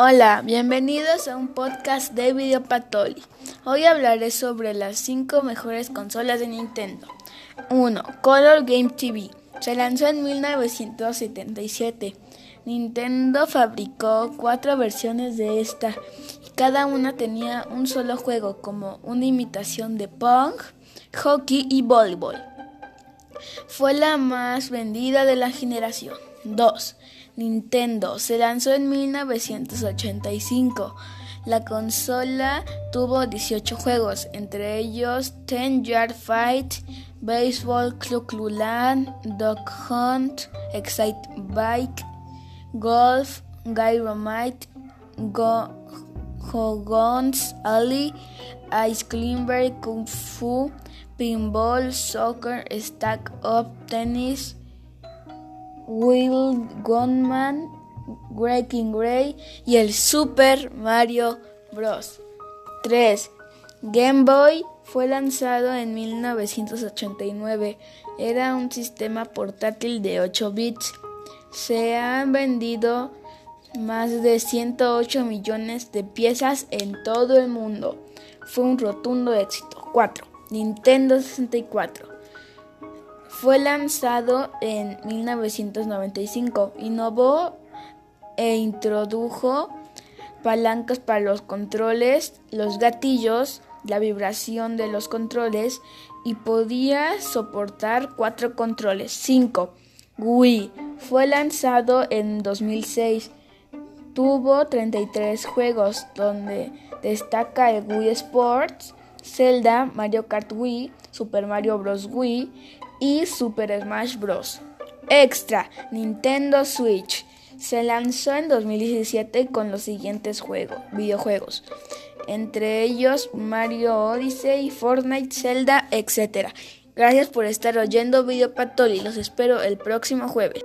Hola, bienvenidos a un podcast de Videopatoli. Hoy hablaré sobre las 5 mejores consolas de Nintendo. 1. Color Game TV. Se lanzó en 1977. Nintendo fabricó cuatro versiones de esta y cada una tenía un solo juego como una imitación de Pong, hockey y voleibol. Fue la más vendida de la generación. 2. Nintendo se lanzó en 1985. La consola tuvo 18 juegos, entre ellos Ten Yard Fight, Baseball Club Clulan, Dog Hunt, Excite Bike, Golf, Gyromite, Go Hogons Alley, Ice Climber, Kung Fu, Pinball, Soccer, Stack Up, Tennis, Will Gunman, Breaking Grey y el Super Mario Bros. 3. Game Boy fue lanzado en 1989. Era un sistema portátil de 8 bits. Se han vendido más de 108 millones de piezas en todo el mundo. Fue un rotundo éxito. 4. Nintendo 64. Fue lanzado en 1995. Innovó e introdujo palancas para los controles, los gatillos, la vibración de los controles y podía soportar cuatro controles. 5. Wii fue lanzado en 2006. Tuvo 33 juegos donde destaca el Wii Sports, Zelda, Mario Kart Wii, Super Mario Bros. Wii y Super Smash Bros. Extra, Nintendo Switch. Se lanzó en 2017 con los siguientes juegos, videojuegos, entre ellos Mario Odyssey, Fortnite, Zelda, etc. Gracias por estar oyendo Video Patoli, los espero el próximo jueves.